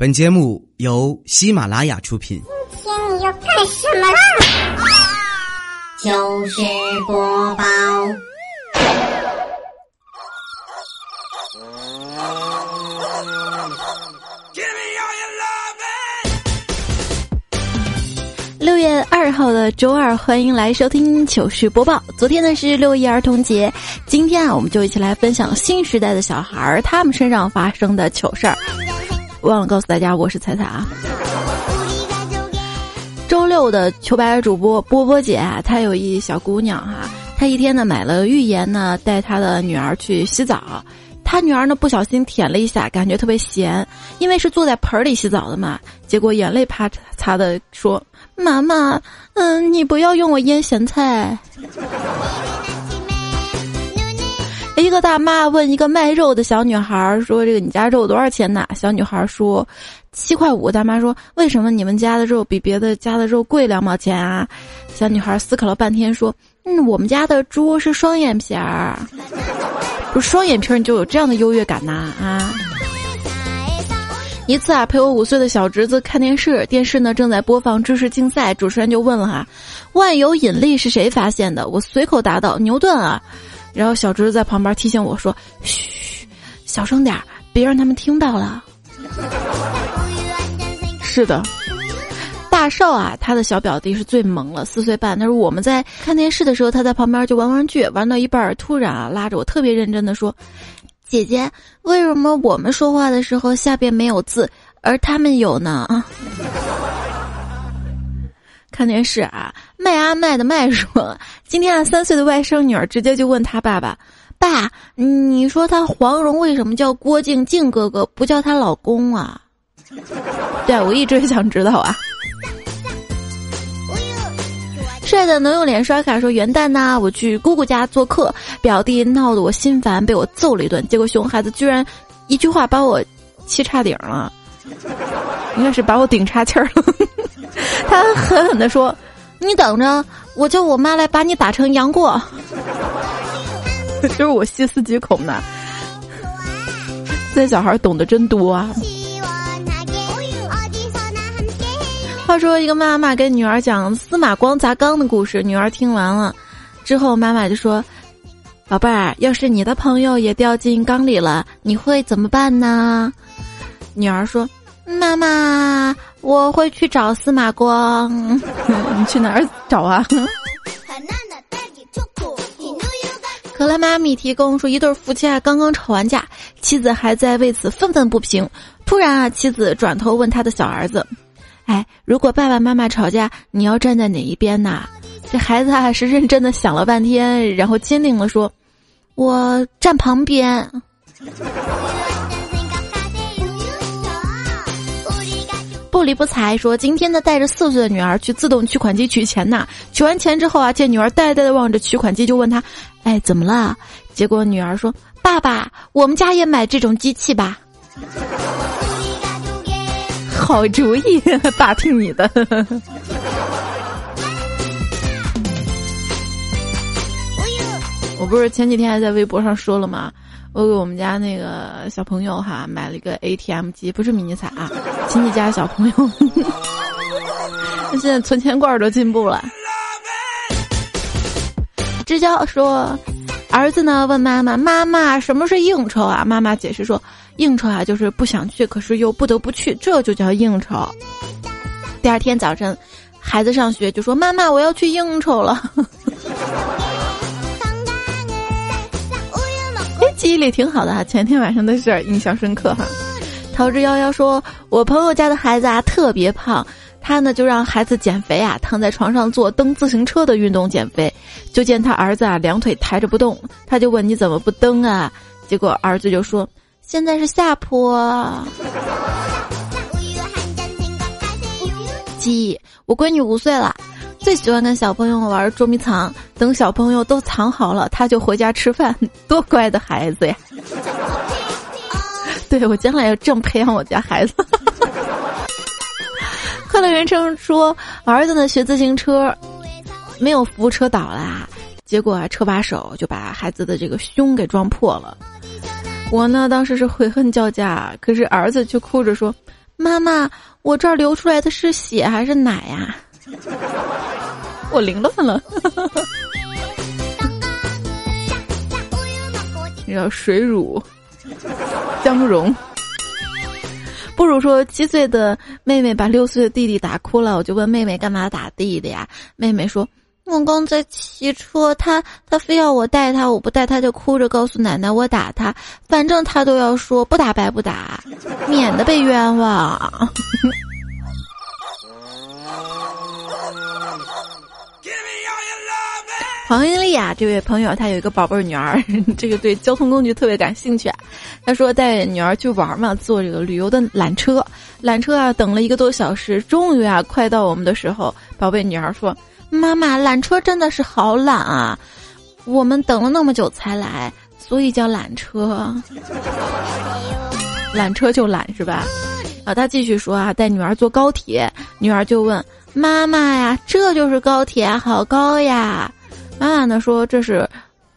本节目由喜马拉雅出品。今天你要干什么啦？糗事播报。六月二号的周二，欢迎来收听糗事播报。昨天呢是六一儿童节，今天啊我们就一起来分享新时代的小孩儿他们身上发生的糗事儿。忘了告诉大家，我是彩彩啊。周六的糗百主播波波姐，她有一小姑娘哈，她一天呢买了浴盐呢，带她的女儿去洗澡。她女儿呢不小心舔了一下，感觉特别咸，因为是坐在盆里洗澡的嘛，结果眼泪啪擦的说：“妈妈，嗯，你不要用我腌咸菜。”一个大妈问一个卖肉的小女孩说：“这个你家肉多少钱呢？”小女孩说：“七块五。”大妈说：“为什么你们家的肉比别的家的肉贵两毛钱啊？”小女孩思考了半天说：“嗯，我们家的猪是双眼皮儿，不是双眼皮儿你就有这样的优越感呐啊！”一次啊，陪我五岁的小侄子看电视，电视呢正在播放知识竞赛，主持人就问了哈：“万有引力是谁发现的？”我随口答道：“牛顿啊。”然后小侄子在旁边提醒我说：“嘘，小声点儿，别让他们听到了。”是的，大少啊，他的小表弟是最萌了，四岁半。他说我们在看电视的时候，他在旁边就玩玩具，玩到一半，突然啊拉着我特别认真的说：“姐姐，为什么我们说话的时候下边没有字，而他们有呢？”啊。看电视啊，麦阿麦的麦说，今天啊三岁的外甥女儿直接就问他爸爸：“爸，你说他黄蓉为什么叫郭靖靖哥哥，不叫她老公啊？” 对，我一直想知道啊。帅的能用脸刷卡说元旦呢，我去姑姑家做客，表弟闹得我心烦，被我揍了一顿，结果熊孩子居然一句话把我气差顶了，应该是把我顶岔气儿了。他狠狠地说：“你等着，我叫我妈来把你打成杨过。”就是我细思极恐呢。这小孩懂得真多啊。话说，一个妈妈跟女儿讲司马光砸缸的故事，女儿听完了之后，妈妈就说：“宝贝儿，要是你的朋友也掉进缸里了，你会怎么办呢？”女儿说：“妈妈。”我会去找司马光，你去哪儿找啊？可乐妈咪提供说，一对夫妻啊，刚刚吵完架，妻子还在为此愤愤不平。突然啊，妻子转头问他的小儿子：“哎，如果爸爸妈妈吵架，你要站在哪一边呐？”这孩子啊，是认真的想了半天，然后坚定的说：“我站旁边。”不理不睬，说今天呢带着四岁的女儿去自动取款机取钱呐。取完钱之后啊，见女儿呆呆的望着取款机，就问他：“哎，怎么了？”结果女儿说：“爸爸，我们家也买这种机器吧。”好主意，爸听你的。我不是前几天还在微博上说了吗？我给我们家那个小朋友哈买了一个 ATM 机，不是迷你彩啊，亲戚家小朋友。那 现在存钱罐都进步了。支交说，儿子呢问妈妈：“妈妈，什么是应酬啊？”妈妈解释说：“应酬啊，就是不想去，可是又不得不去，这就叫应酬。”第二天早晨，孩子上学就说：“妈妈，我要去应酬了。”记忆力挺好的哈，前天晚上的事儿印象深刻哈。桃之夭夭说：“我朋友家的孩子啊特别胖，他呢就让孩子减肥啊，躺在床上做蹬自行车的运动减肥。就见他儿子啊两腿抬着不动，他就问你怎么不蹬啊？结果儿子就说：现在是下坡。记忆，我闺女五岁了。”最喜欢跟小朋友玩捉迷藏，等小朋友都藏好了，他就回家吃饭。多乖的孩子呀！对我将来要这么培养我家孩子。快乐人称说，儿子呢学自行车，没有扶车倒了，结果啊车把手就把孩子的这个胸给撞破了。我呢当时是悔恨交加，可是儿子却哭着说：“妈妈，我这儿流出来的是血还是奶呀？” 我凌乱了。要水乳姜蓉，不如说七岁的妹妹把六岁的弟弟打哭了，我就问妹妹干嘛打弟弟呀？妹妹说。我刚在骑车，他他非要我带他，我不带他就哭着告诉奶奶我打他，反正他都要说不打白不打，免得被冤枉。黄英丽啊，这位朋友他有一个宝贝女儿，这个对交通工具特别感兴趣。他说带女儿去玩嘛，坐这个旅游的缆车，缆车啊等了一个多小时，终于啊快到我们的时候，宝贝女儿说。妈妈，缆车真的是好懒啊！我们等了那么久才来，所以叫缆车。缆车就懒是吧？啊，他继续说啊，带女儿坐高铁，女儿就问妈妈呀：“这就是高铁，好高呀！”妈妈呢说：“这是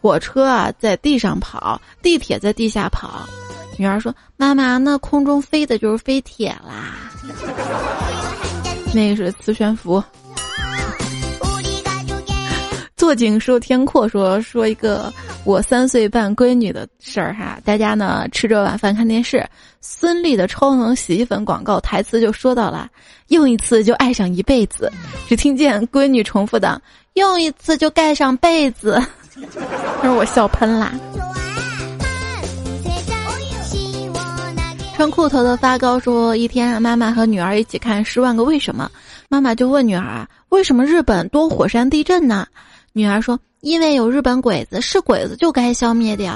火车啊，在地上跑，地铁在地下跑。”女儿说：“妈妈，那空中飞的就是飞铁啦。” 那个是磁悬浮。坐井说天阔说说一个我三岁半闺女的事儿哈，大家呢吃着晚饭看电视，孙俪的超能洗衣粉广告台词就说到了，用一次就爱上一辈子，只听见闺女重复的用一次就盖上被子，让我笑喷啦。穿裤头的发糕说，一天妈妈和女儿一起看《十万个为什么》，妈妈就问女儿啊，为什么日本多火山地震呢？女儿说：“因为有日本鬼子，是鬼子就该消灭掉。”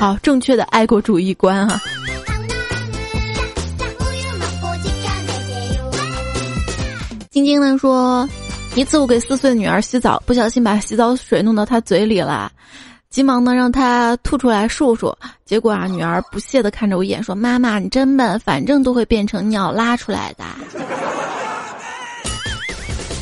好，正确的爱国主义观啊！晶晶呢说：“一次我给四岁女儿洗澡，不小心把洗澡水弄到她嘴里了，急忙呢让她吐出来漱漱。结果啊，女儿不屑的看着我一眼说：‘妈妈，你真笨，反正都会变成尿拉出来的。’”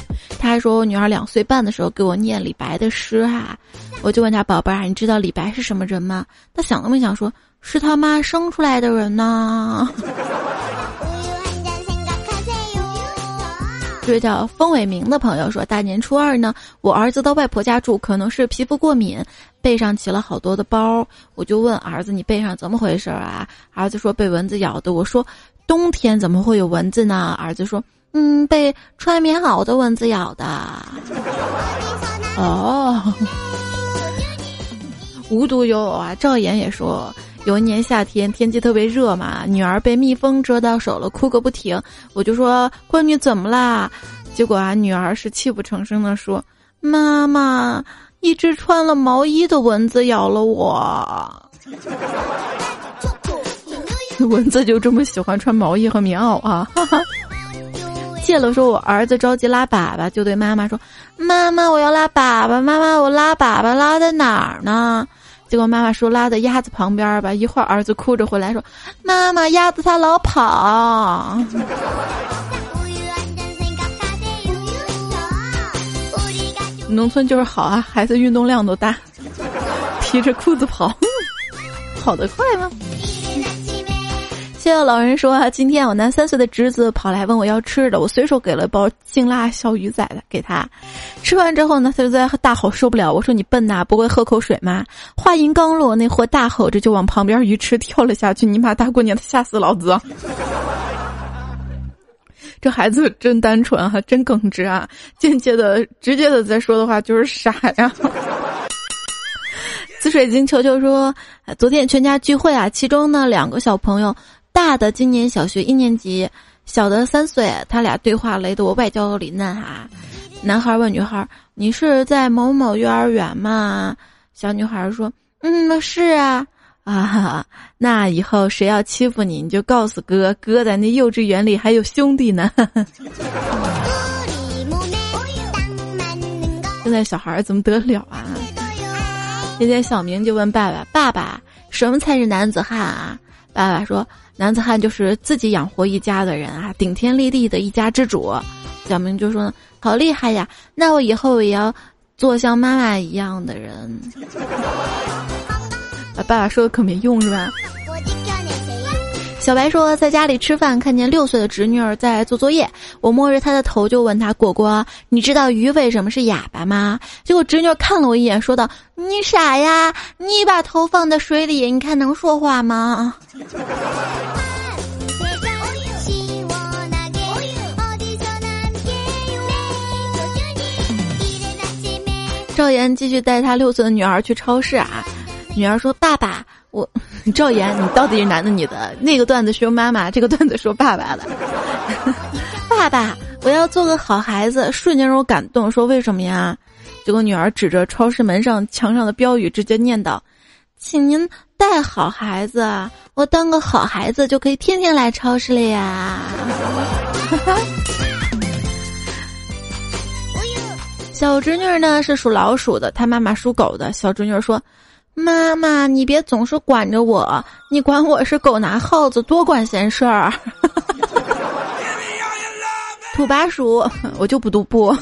他还说我女儿两岁半的时候给我念李白的诗哈，我就问他宝贝儿，你知道李白是什么人吗？他想都没想说，是他妈生出来的人呢。这位叫风伟明的朋友说，大年初二呢，我儿子到外婆家住，可能是皮肤过敏，背上起了好多的包。我就问儿子，你背上怎么回事啊？儿子说被蚊子咬的。我说，冬天怎么会有蚊子呢？儿子说。嗯，被穿棉袄的蚊子咬的。哦，无独有偶啊，赵岩也说，有一年夏天天气特别热嘛，女儿被蜜蜂蛰到手了，哭个不停。我就说闺女怎么啦？结果啊，女儿是泣不成声的说：“妈妈，一只穿了毛衣的蚊子咬了我。”蚊子就这么喜欢穿毛衣和棉袄啊！哈哈。谢了，说我儿子着急拉粑粑，就对妈妈说：“妈妈，我要拉粑粑，妈妈，我拉粑粑拉在哪儿呢？”结果妈妈说：“拉在鸭子旁边吧。”一会儿儿子哭着回来说：“妈妈，鸭子它老跑。”农村就是好啊，孩子运动量都大，提着裤子跑，跑得快吗？谢谢老人说啊，今天我那三岁的侄子跑来问我要吃的，我随手给了包劲辣小鱼仔的给他。吃完之后呢，他就在大吼受不了。我说你笨呐，不会喝口水吗？话音刚落，那货大吼着就往旁边鱼池跳了下去。你妈大过年的吓死老子！这孩子真单纯哈，真耿直啊。间接的、直接的在说的话就是傻呀。紫水晶球球说，昨天全家聚会啊，其中呢两个小朋友。大的今年小学一年级，小的三岁，他俩对话雷得我外焦里嫩哈。男孩问女孩：“你是在某某幼儿园吗？”小女孩说：“嗯，是啊。”啊，那以后谁要欺负你，你就告诉哥哥在那幼稚园里还有兄弟呢。现在小孩怎么得了啊？今天小明就问爸爸：“爸爸，什么才是男子汉啊？”爸爸说：“男子汉就是自己养活一家的人啊，顶天立地的一家之主。”小明就说：“好厉害呀！那我以后也要做像妈妈一样的人。”爸爸说的可没用是吧？小白说，在家里吃饭，看见六岁的侄女儿在做作业，我摸着她的头就问她：“果果，你知道鱼为什么是哑巴吗？”结果侄女看了我一眼，说道：“你傻呀，你把头放在水里，你看能说话吗？”赵岩继续带他六岁的女儿去超市啊，女儿说：“爸爸，我。”赵岩，你到底是男的女的？那个段子说妈妈，这个段子说爸爸的。爸爸，我要做个好孩子，瞬间让我感动。说为什么呀？结果女儿指着超市门上墙上的标语，直接念叨：“请您带好孩子，我当个好孩子就可以天天来超市了呀。”小侄女呢是属老鼠的，她妈妈属狗的。小侄女说。妈妈，你别总是管着我，你管我是狗拿耗子，多管闲事儿。土拨鼠，我就不读不。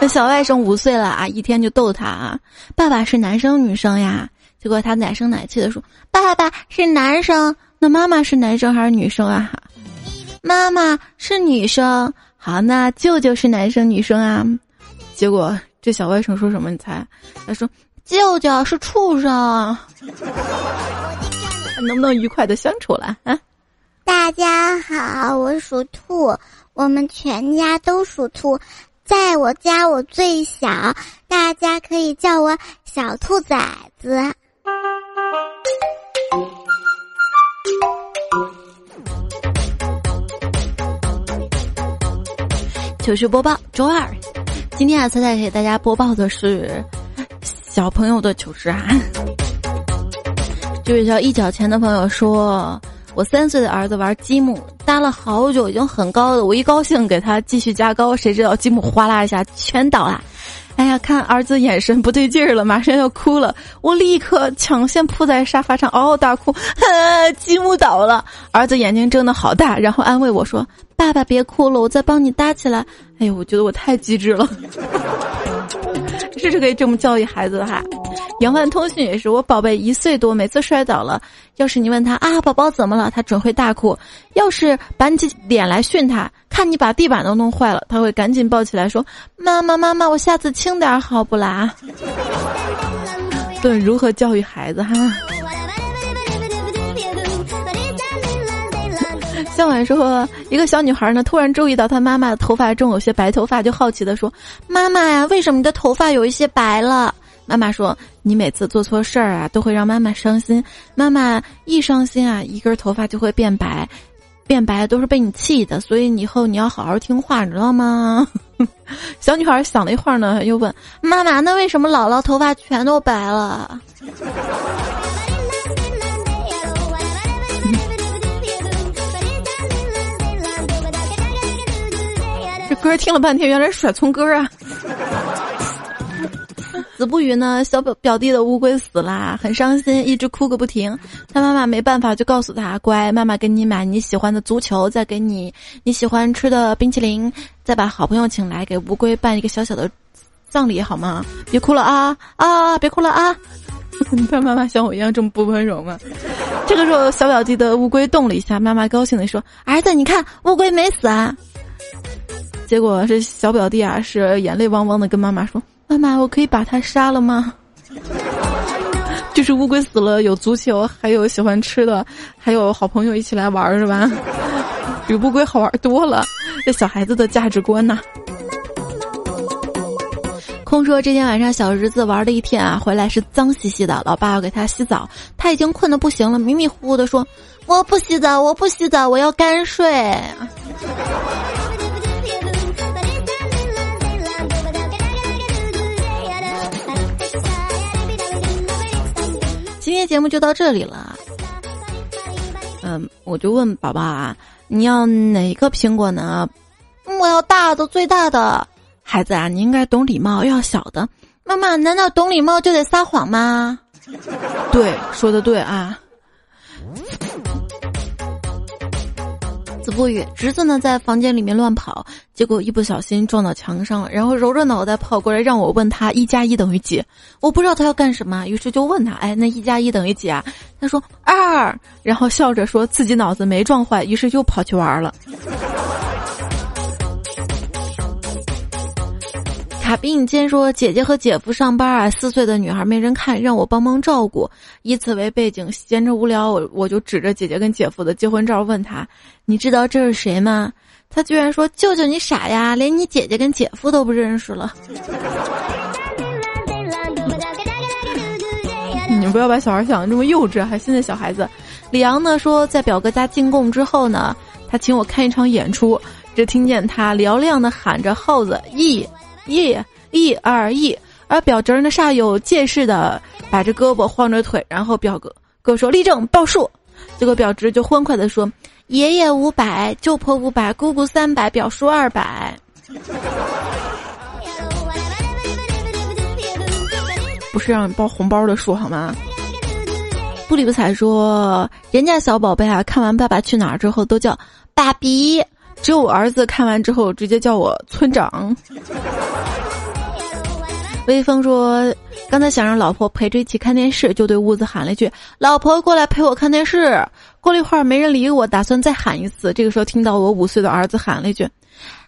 那小外甥五岁了啊，一天就逗他啊，爸爸是男生女生呀？结果他奶声奶气的说，爸爸是男生。那妈妈是男生还是女生啊？妈妈是女生。好，那舅舅是男生女生啊？结果这小外甥说什么？你猜？他说。舅舅是畜生，能不能愉快的相处了啊？大家好，我属兔，我们全家都属兔，在我家我最小，大家可以叫我小兔崽子。糗事播报周二，今天啊，彩彩给大家播报的是。小朋友的糗事啊！这位叫一角钱的朋友说：“我三岁的儿子玩积木搭了好久，已经很高了。我一高兴给他继续加高，谁知道积木哗啦一下全倒了。哎呀，看儿子眼神不对劲儿了，马上要哭了。我立刻抢先扑在沙发上嗷嗷大哭，积木倒了。儿子眼睛睁得好大，然后安慰我说：‘爸爸别哭了，我再帮你搭起来。’哎呦，我觉得我太机智了。”这是可以这么教育孩子的哈。杨万通讯也是，我宝贝一岁多，每次摔倒了，要是你问他啊，宝宝怎么了，他准会大哭；要是板起脸来训他，看你把地板都弄坏了，他会赶紧抱起来说：“妈妈妈妈，我下次轻点好不啦？” 对，如何教育孩子哈？当晚说，一个小女孩呢，突然注意到她妈妈的头发中有些白头发，就好奇的说：“妈妈呀，为什么你的头发有一些白了？”妈妈说：“你每次做错事儿啊，都会让妈妈伤心。妈妈一伤心啊，一根头发就会变白，变白都是被你气的。所以以后你要好好听话，你知道吗？” 小女孩想了一会儿呢，又问妈妈：“那为什么姥姥头发全都白了？”歌听了半天，原来甩葱歌啊！子不语呢，小表表弟的乌龟死啦，很伤心，一直哭个不停。他妈妈没办法，就告诉他：“乖，妈妈给你买你喜欢的足球，再给你你喜欢吃的冰淇淋，再把好朋友请来，给乌龟办一个小小的葬礼，好吗？别哭了啊啊！别哭了啊！” 他妈妈像我一样这么不温柔吗？这个时候，小表弟的乌龟动了一下，妈妈高兴地说：“儿子，你看乌龟没死啊！”结果这小表弟啊，是眼泪汪汪的跟妈妈说：“妈妈，我可以把它杀了吗？” 就是乌龟死了，有足球，还有喜欢吃的，还有好朋友一起来玩，是吧？比乌龟好玩多了。这小孩子的价值观呐。空说这天晚上小侄子玩了一天啊，回来是脏兮兮的，老爸要给他洗澡，他已经困得不行了，迷迷糊糊的说：“我不洗澡，我不洗澡，我要干睡。”今天节目就到这里了。嗯，我就问宝宝啊，你要哪个苹果呢？我要大的，最大的。孩子啊，你应该懂礼貌，要小的。妈妈，难道懂礼貌就得撒谎吗？对，说的对啊。子不语，侄子呢在房间里面乱跑。结果一不小心撞到墙上了，然后揉着脑袋跑过来让我问他一加一等于几，我不知道他要干什么，于是就问他，哎，那一加一等于几啊？他说二，然后笑着说自己脑子没撞坏，于是又跑去玩了。卡比你坚说姐姐和姐夫上班啊，四岁的女孩没人看，让我帮忙照顾。以此为背景，闲着无聊，我我就指着姐姐跟姐夫的结婚照问他：“你知道这是谁吗？”他居然说：“舅舅你傻呀，连你姐姐跟姐夫都不认识了。”你不要把小孩想的这么幼稚，还现在小孩子。李阳呢说，在表哥家进贡之后呢，他请我看一场演出，只听见他嘹亮的喊着耗子一。一一二一，而表侄呢煞有介事的摆着胳膊晃着腿，然后表哥哥说立正报数，结果表侄就欢快的说爷爷五百，舅婆五百，姑姑三百，表叔二百。不是让你包红包的数好吗？不理不睬说人家小宝贝啊，看完《爸爸去哪儿》之后都叫爸比。只有我儿子看完之后直接叫我村长。微风说：“刚才想让老婆陪着一起看电视，就对屋子喊了一句：‘老婆过来陪我看电视。’过了一会儿没人理我，打算再喊一次。这个时候听到我五岁的儿子喊了一句：‘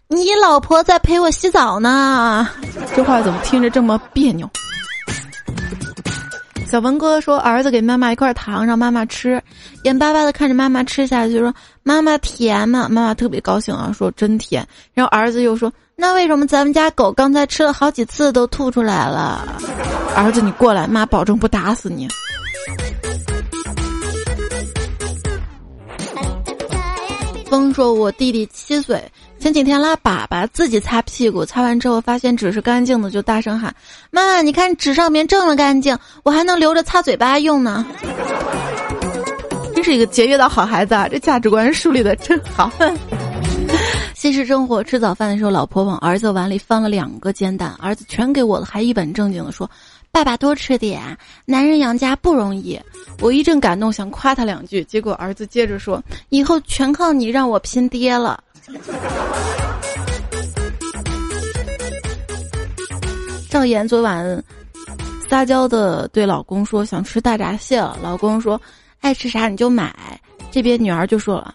你老婆在陪我洗澡呢。’这话怎么听着这么别扭？”小文哥说：“儿子给妈妈一块糖，让妈妈吃，眼巴巴的看着妈妈吃下去，说妈妈甜吗？妈妈特别高兴啊，说真甜。然后儿子又说：那为什么咱们家狗刚才吃了好几次都吐出来了？儿子你过来，妈保证不打死你。”风说：“我弟弟七岁。”前几天拉粑粑，自己擦屁股，擦完之后发现纸是干净的，就大声喊：“妈，你看纸上面这么干净，我还能留着擦嘴巴用呢。”是一个节约的好孩子啊！这价值观树立的真好。现实生活吃早饭的时候，老婆往儿子碗里放了两个煎蛋，儿子全给我了，还一本正经的说：“爸爸多吃点，男人养家不容易。”我一阵感动，想夸他两句，结果儿子接着说：“以后全靠你让我拼爹了。”赵岩昨晚撒娇的对老公说想吃大闸蟹了，老公说爱吃啥你就买。这边女儿就说了：“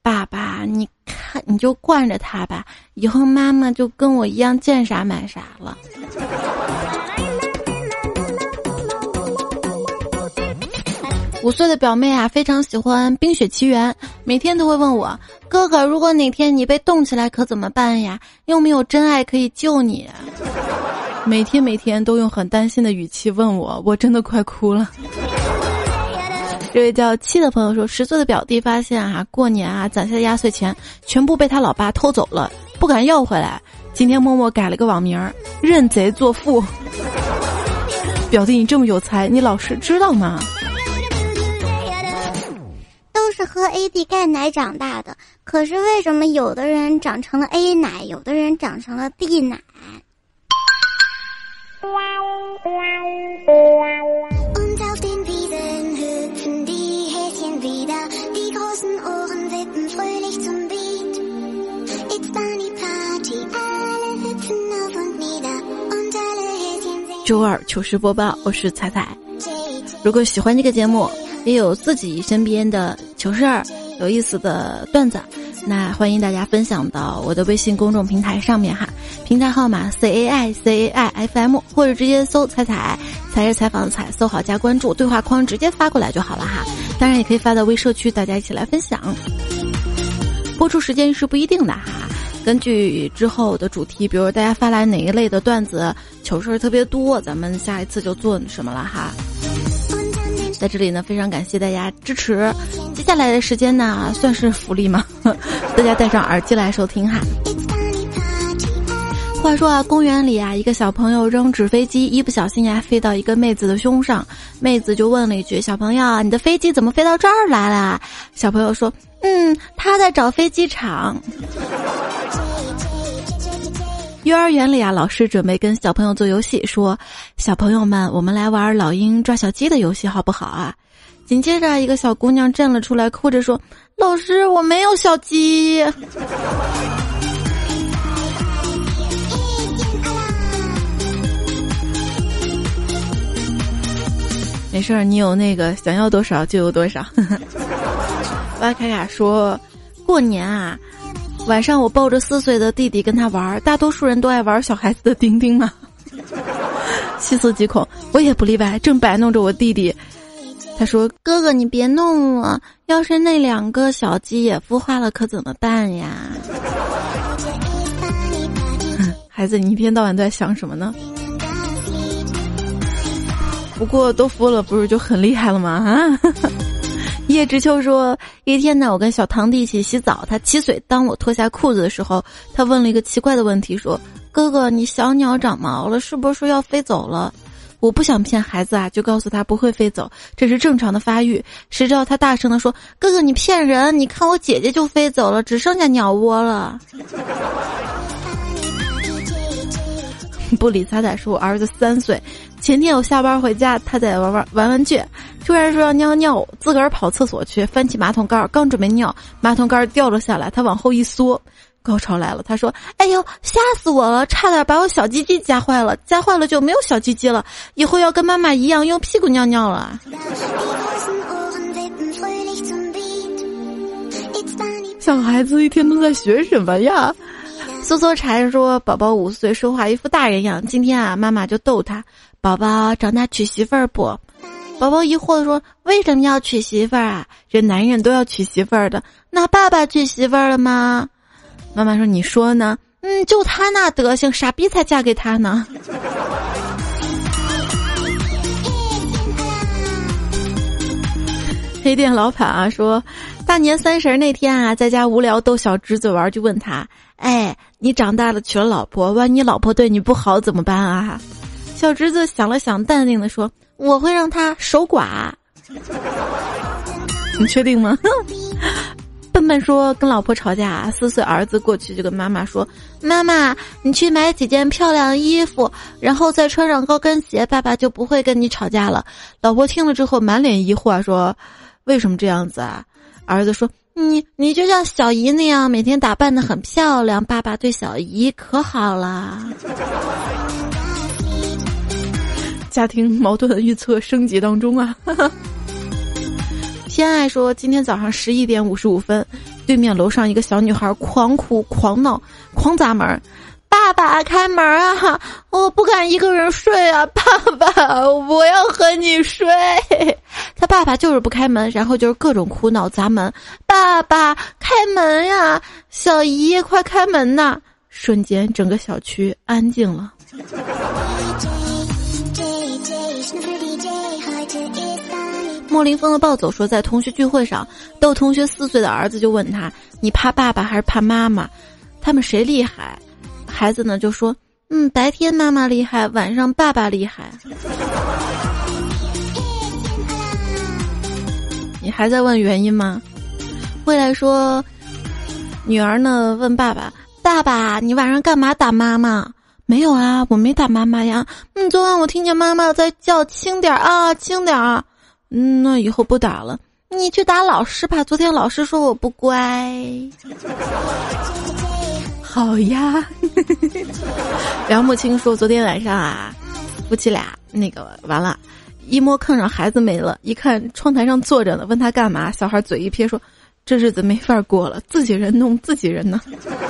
爸爸，你看你就惯着他吧，以后妈妈就跟我一样见啥买啥了。”五岁的表妹啊，非常喜欢《冰雪奇缘》，每天都会问我：“哥哥，如果哪天你被冻起来，可怎么办呀？又没有真爱可以救你。”每天每天都用很担心的语气问我，我真的快哭了。这位叫七的朋友说：“十岁的表弟发现啊，过年啊攒下的压岁钱全部被他老爸偷走了，不敢要回来。今天默默改了个网名，认贼作父。”表弟，你这么有才，你老师知道吗？都是喝 AD 钙奶长大的，可是为什么有的人长成了 A 奶，有的人长成了 D 奶？周二糗事播报，我是彩彩。如果喜欢这个节目。也有自己身边的糗事儿、有意思的段子，那欢迎大家分享到我的微信公众平台上面哈，平台号码 C A I C A I F M，或者直接搜“彩彩”，才是采访的彩，搜好加关注，对话框直接发过来就好了哈。当然也可以发到微社区，大家一起来分享。播出时间是不一定的哈，根据之后的主题，比如大家发来哪一类的段子、糗事儿特别多，咱们下一次就做什么了哈。在这里呢，非常感谢大家支持。接下来的时间呢，算是福利吗？大家戴上耳机来收听哈。话说啊，公园里啊，一个小朋友扔纸飞机，一不小心呀，飞到一个妹子的胸上。妹子就问了一句：“小朋友，你的飞机怎么飞到这儿来了？”小朋友说：“嗯，他在找飞机场。”幼儿园里啊，老师准备跟小朋友做游戏，说：“小朋友们，我们来玩老鹰抓小鸡的游戏，好不好啊？”紧接着，一个小姑娘站了出来，哭着说：“老师，我没有小鸡。”没事儿，你有那个想要多少就有多少。哇卡卡说，过年啊，晚上我抱着四岁的弟弟跟他玩，大多数人都爱玩小孩子的丁丁嘛。细思极恐，我也不例外，正摆弄着我弟弟。他说：“哥哥，你别弄了，要是那两个小鸡也孵化了，可怎么办呀？” 孩子，你一天到晚都在想什么呢？不过都孵了，不是就很厉害了吗？啊！叶知秋说：“一天呢，我跟小堂弟一起洗澡，他七岁。当我脱下裤子的时候，他问了一个奇怪的问题，说：‘哥哥，你小鸟长毛了，是不是说要飞走了？’我不想骗孩子啊，就告诉他不会飞走，这是正常的发育。谁知道他大声的说：‘哥哥，你骗人！你看我姐姐就飞走了，只剩下鸟窝了。’ 不理他仔说：‘我儿子三岁。’前天我下班回家，他在玩玩玩玩具，突然说要尿尿，自个儿跑厕所去，翻起马桶盖，刚准备尿，马桶盖掉了下来，他往后一缩，高潮来了。他说：“哎呦，吓死我了，差点把我小鸡鸡夹坏了，夹坏了就没有小鸡鸡了，以后要跟妈妈一样用屁股尿尿了。”小孩子一天都在学什么呀？梭梭柴说：“宝宝五岁，说话一副大人样。今天啊，妈妈就逗他。”宝宝长大娶媳妇儿不？宝宝疑惑的说：“为什么要娶媳妇儿啊？这男人都要娶媳妇儿的。那爸爸娶媳妇儿了吗？”妈妈说：“你说呢？嗯，就他那德行，傻逼才嫁给他呢。”黑店老板啊说：“大年三十那天啊，在家无聊逗小侄子玩，就问他：哎，你长大了娶了老婆，万一老婆对你不好怎么办啊？”小侄子想了想，淡定的说：“我会让他守寡。”你确定吗？笨笨说跟老婆吵架，四岁儿子过去就跟妈妈说：“妈妈，你去买几件漂亮衣服，然后再穿上高跟鞋，爸爸就不会跟你吵架了。”老婆听了之后满脸疑惑说：“为什么这样子啊？”儿子说：“你你就像小姨那样，每天打扮的很漂亮，爸爸对小姨可好了。”家庭矛盾预测升级当中啊！偏爱说，今天早上十一点五十五分，对面楼上一个小女孩狂哭、狂闹、狂砸门，爸爸开门啊！我不敢一个人睡啊，爸爸，我要和你睡。他爸爸就是不开门，然后就是各种哭闹砸门，爸爸开门呀！小姨快开门呐！瞬间整个小区安静了。莫林峰的暴走说，在同学聚会上，逗同学四岁的儿子就问他：“你怕爸爸还是怕妈妈？他们谁厉害？”孩子呢就说：“嗯，白天妈妈厉害，晚上爸爸厉害。”你还在问原因吗？未来说，女儿呢问爸爸：“爸爸，你晚上干嘛打妈妈？”没有啊，我没打妈妈呀。嗯，昨晚我听见妈妈在叫，轻点儿啊，轻点儿。嗯，那以后不打了。你去打老师吧，昨天老师说我不乖。好呀。梁木青说，昨天晚上啊，夫妻俩那个完了，一摸炕上孩子没了，一看窗台上坐着呢，问他干嘛？小孩嘴一撇说：“这日子没法过了，自己人弄自己人呢。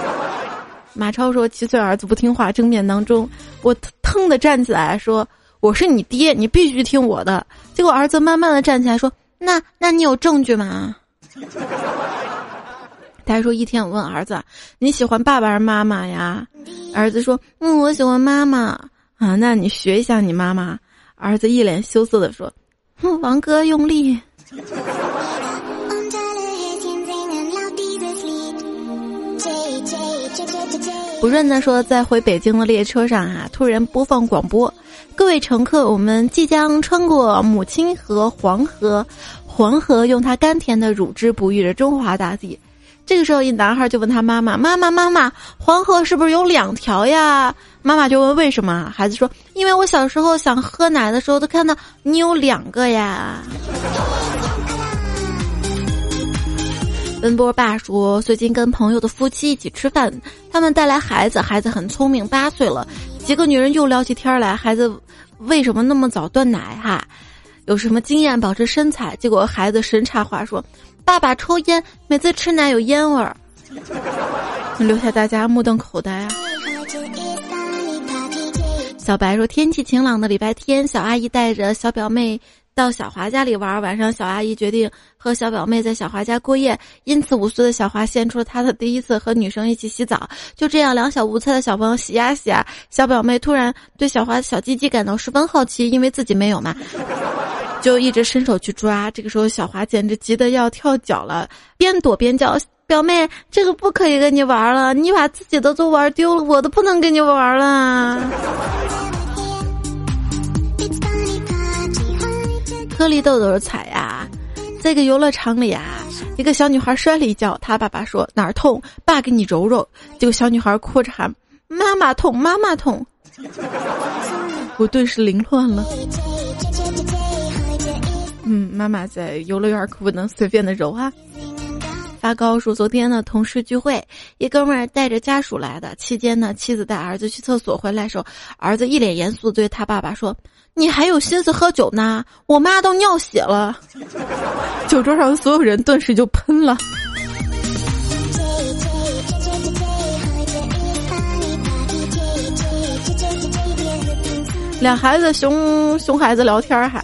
”马超说：“七岁儿子不听话，争辩当中，我腾的站起来说：‘我是你爹，你必须听我的。’结果儿子慢慢的站起来说：‘那那你有证据吗？’他还说：‘一天我问儿子，你喜欢爸爸还是妈妈呀？’儿子说：‘嗯，我喜欢妈妈。’啊，那你学一下你妈妈。儿子一脸羞涩的说：‘哼，王哥用力。’”不润的说，在回北京的列车上啊，突然播放广播：“各位乘客，我们即将穿过母亲河黄河，黄河用它甘甜的乳汁哺育着中华大地。”这个时候，一男孩就问他妈妈：“妈妈，妈妈，黄河是不是有两条呀？”妈妈就问：“为什么？”孩子说：“因为我小时候想喝奶的时候，都看到你有两个呀。”奔波爸说：“最近跟朋友的夫妻一起吃饭，他们带来孩子，孩子很聪明，八岁了。几个女人又聊起天来，孩子为什么那么早断奶？哈，有什么经验保持身材？结果孩子神插话说：“爸爸抽烟，每次吃奶有烟味儿。”留下大家目瞪口呆啊！小白说：“天气晴朗的礼拜天，小阿姨带着小表妹。”到小华家里玩，晚上小阿姨决定和小表妹在小华家过夜，因此五岁的小华献出了他的第一次和女生一起洗澡。就这样，两小无猜的小朋友洗呀洗啊，小表妹突然对小华的小鸡鸡感到十分好奇，因为自己没有嘛，就一直伸手去抓。这个时候，小华简直急得要跳脚了，边躲边叫：“表妹，这个不可以跟你玩了，你把自己的都玩丢了，我都不能跟你玩了。”颗粒豆豆踩呀，在一个游乐场里啊，一个小女孩摔了一跤，她爸爸说哪儿痛，爸给你揉揉。结果小女孩哭着喊妈妈痛，妈妈痛。我顿时凌乱了。嗯，妈妈在游乐园可不能随便的揉啊。发高说昨天呢同事聚会，一哥们儿带着家属来的，期间呢妻子带儿子去厕所回来时候，儿子一脸严肃对他爸爸说。你还有心思喝酒呢？我妈都尿血了。酒桌上的所有人顿时就喷了。俩孩子熊熊孩子聊天还，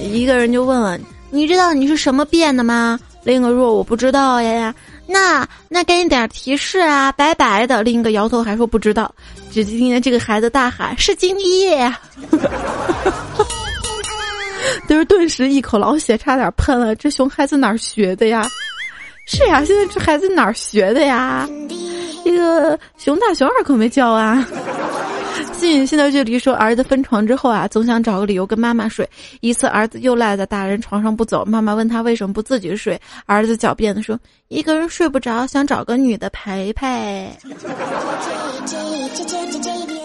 一个人就问问：“你知道你是什么变的吗？”另一个说：“我不知道呀呀。”那那给你点提示啊，白白的。另一个摇头还说不知道。只听见这个孩子大喊：“是精液！” 都是顿时一口老血差点喷了。这熊孩子哪儿学的呀？是呀，现在这孩子哪儿学的呀？这个熊大熊二可没教啊。新颖新的距离说，儿子分床之后啊，总想找个理由跟妈妈睡。一次，儿子又赖在大人床上不走，妈妈问他为什么不自己睡，儿子狡辩的说：“一个人睡不着，想找个女的陪陪。”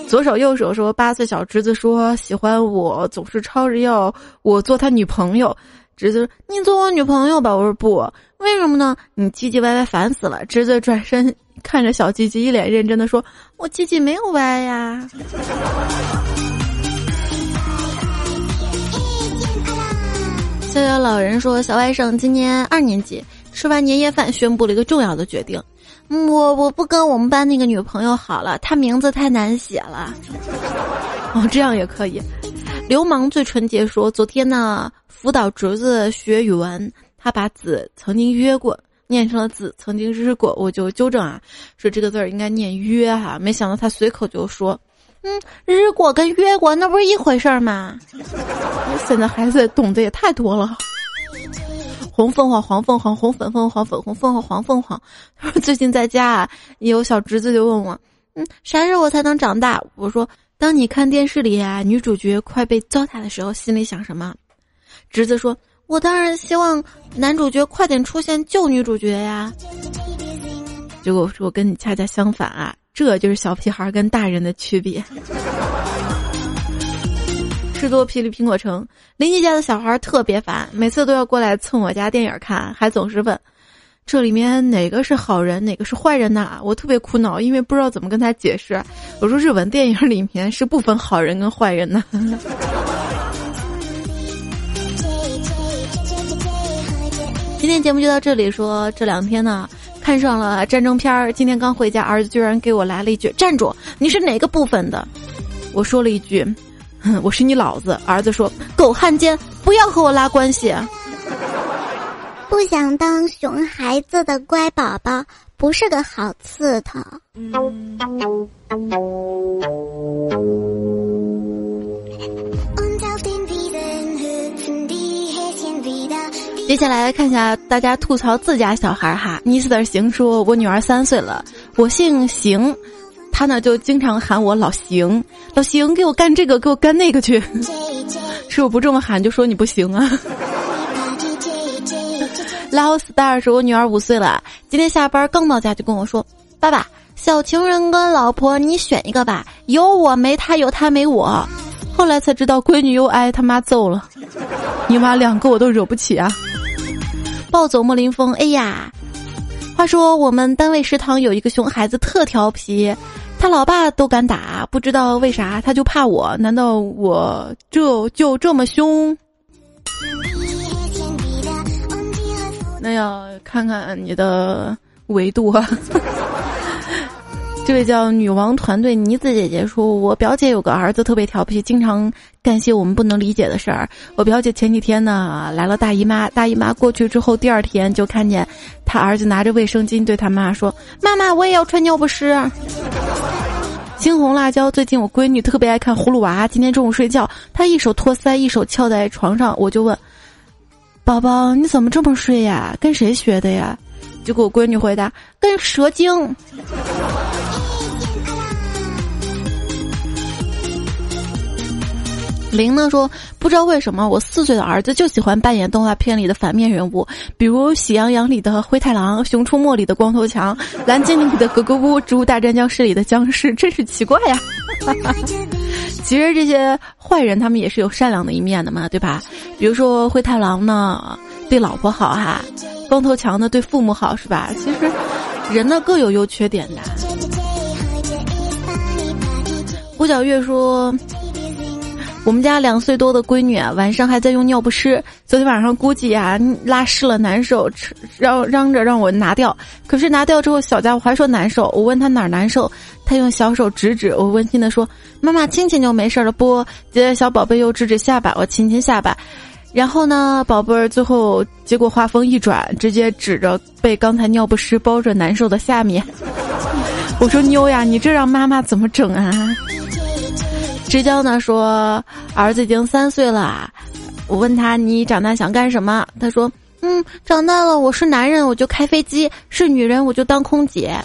左手右手说，八岁小侄子说喜欢我，总是吵着要我做他女朋友。侄子，你做我女朋友吧。我说不，为什么呢？你唧唧歪歪烦死了。侄子转身看着小鸡鸡，一脸认真的说：“我鸡鸡没有歪呀。”逍遥老人说，小外甥今年二年级，吃完年夜饭，宣布了一个重要的决定：我我不跟我们班那个女朋友好了，她名字太难写了。哦，这样也可以。流氓最纯洁说，昨天呢。辅导侄子学语文，他把“子”曾经约过念成了“子”，曾经日过，我就纠正啊，说这个字儿应该念“约”哈。没想到他随口就说：“嗯，日过跟约过那不是一回事儿吗？” 现在孩子懂得也太多了。红凤凰，黄凤凰，红粉凤凰，粉红凤凰，黄凤凰。他说最近在家啊，有小侄子就问我：“嗯，啥时候我才能长大？”我说：“当你看电视里啊，女主角快被糟蹋的时候，心里想什么？”侄子说：“我当然希望男主角快点出现救女主角呀。”结果我说：“我跟你恰恰相反啊，这就是小屁孩跟大人的区别。”吃多霹雳苹果城邻居家的小孩特别烦，每次都要过来蹭我家电影看，还总是问：“这里面哪个是好人，哪个是坏人呐？”我特别苦恼，因为不知道怎么跟他解释。我说：“日本电影里面是不分好人跟坏人的。”今天节目就到这里。说这两天呢，看上了战争片儿。今天刚回家，儿子居然给我来了一句：“站住！你是哪个部分的？”我说了一句：“我是你老子。”儿子说：“狗汉奸，不要和我拉关系。”不想当熊孩子的乖宝宝，不是个好刺头。接下来看一下大家吐槽自家小孩哈。尼斯的行说：“我女儿三岁了，我姓邢，她呢就经常喊我老邢，老邢给我干这个，给我干那个去。是我不这么喊，就说你不行啊。”老 star 说：“我女儿五岁了，今天下班刚到家就跟我说，爸爸，小情人跟老婆你选一个吧，有我没他，有他没我。后来才知道闺女又挨他妈揍了，你妈两个我都惹不起啊。”暴走莫林峰，哎呀！话说我们单位食堂有一个熊孩子特调皮，他老爸都敢打，不知道为啥他就怕我？难道我这就这么凶？那要看看你的维度啊。这位叫女王团队妮子姐姐说：“我表姐有个儿子特别调皮，经常干些我们不能理解的事儿。我表姐前几天呢来了大姨妈，大姨妈过去之后，第二天就看见她儿子拿着卫生巾对他妈说：‘妈妈，我也要穿尿不湿。’青红辣椒，最近我闺女特别爱看葫芦娃，今天中午睡觉，她一手托腮，一手翘在床上，我就问：‘宝宝，你怎么这么睡呀？跟谁学的呀？’结果我闺女回答：‘跟蛇精。’”林呢说：“不知道为什么，我四岁的儿子就喜欢扮演动画片里的反面人物，比如《喜羊羊》里的灰太狼，《熊出没》里的光头强，《蓝精灵》里的格格巫，《植物大战僵尸》里的僵尸，真是奇怪呀！其实这些坏人他们也是有善良的一面的嘛，对吧？比如说灰太狼呢，对老婆好哈；光头强呢，对父母好，是吧？其实人呢各有优缺点的。”胡小月说。我们家两岁多的闺女啊，晚上还在用尿不湿。昨天晚上估计啊拉湿了难受，嚷嚷着让我拿掉。可是拿掉之后，小家伙还说难受。我问他哪儿难受，他用小手指指。我温馨的说：“妈妈亲亲就没事了。”不，接着小宝贝又指指下巴，我亲亲下巴。然后呢，宝贝儿最后结果话锋一转，直接指着被刚才尿不湿包着难受的下面。我说：“妞呀，你这让妈妈怎么整啊？”直交呢说儿子已经三岁了，我问他你长大想干什么？他说嗯，长大了我是男人我就开飞机，是女人我就当空姐。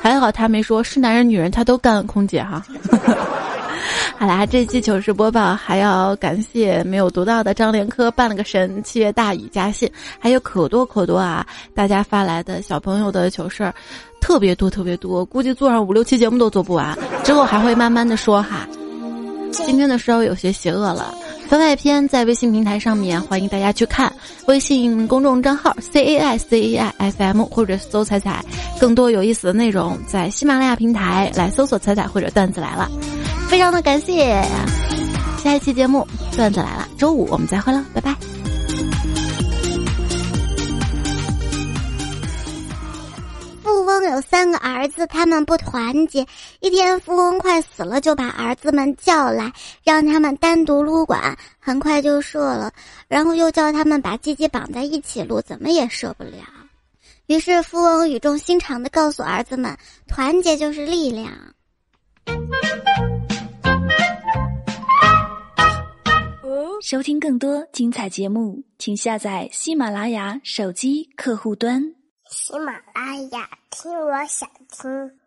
还好他没说是男人女人他都干空姐哈。好啦，这期糗事播报还要感谢没有读到的张连科办了个神，七月大雨加信，还有可多可多啊！大家发来的小朋友的糗事儿。特别多，特别多，估计做上五六期节目都做不完。之后还会慢慢的说哈。今天的稍微有些邪恶了，番外篇在微信平台上面，欢迎大家去看微信公众账号 C A I C A I F M 或者搜彩彩，更多有意思的内容在喜马拉雅平台来搜索彩彩或者段子来了。非常的感谢，下一期节目段子来了，周五我们再会了，拜拜。有三个儿子，他们不团结。一天，富翁快死了，就把儿子们叫来，让他们单独撸管，很快就射了。然后又叫他们把鸡鸡绑在一起撸，怎么也射不了。于是，富翁语重心长地告诉儿子们：“团结就是力量。”收听更多精彩节目，请下载喜马拉雅手机客户端。喜马拉雅，听我想听。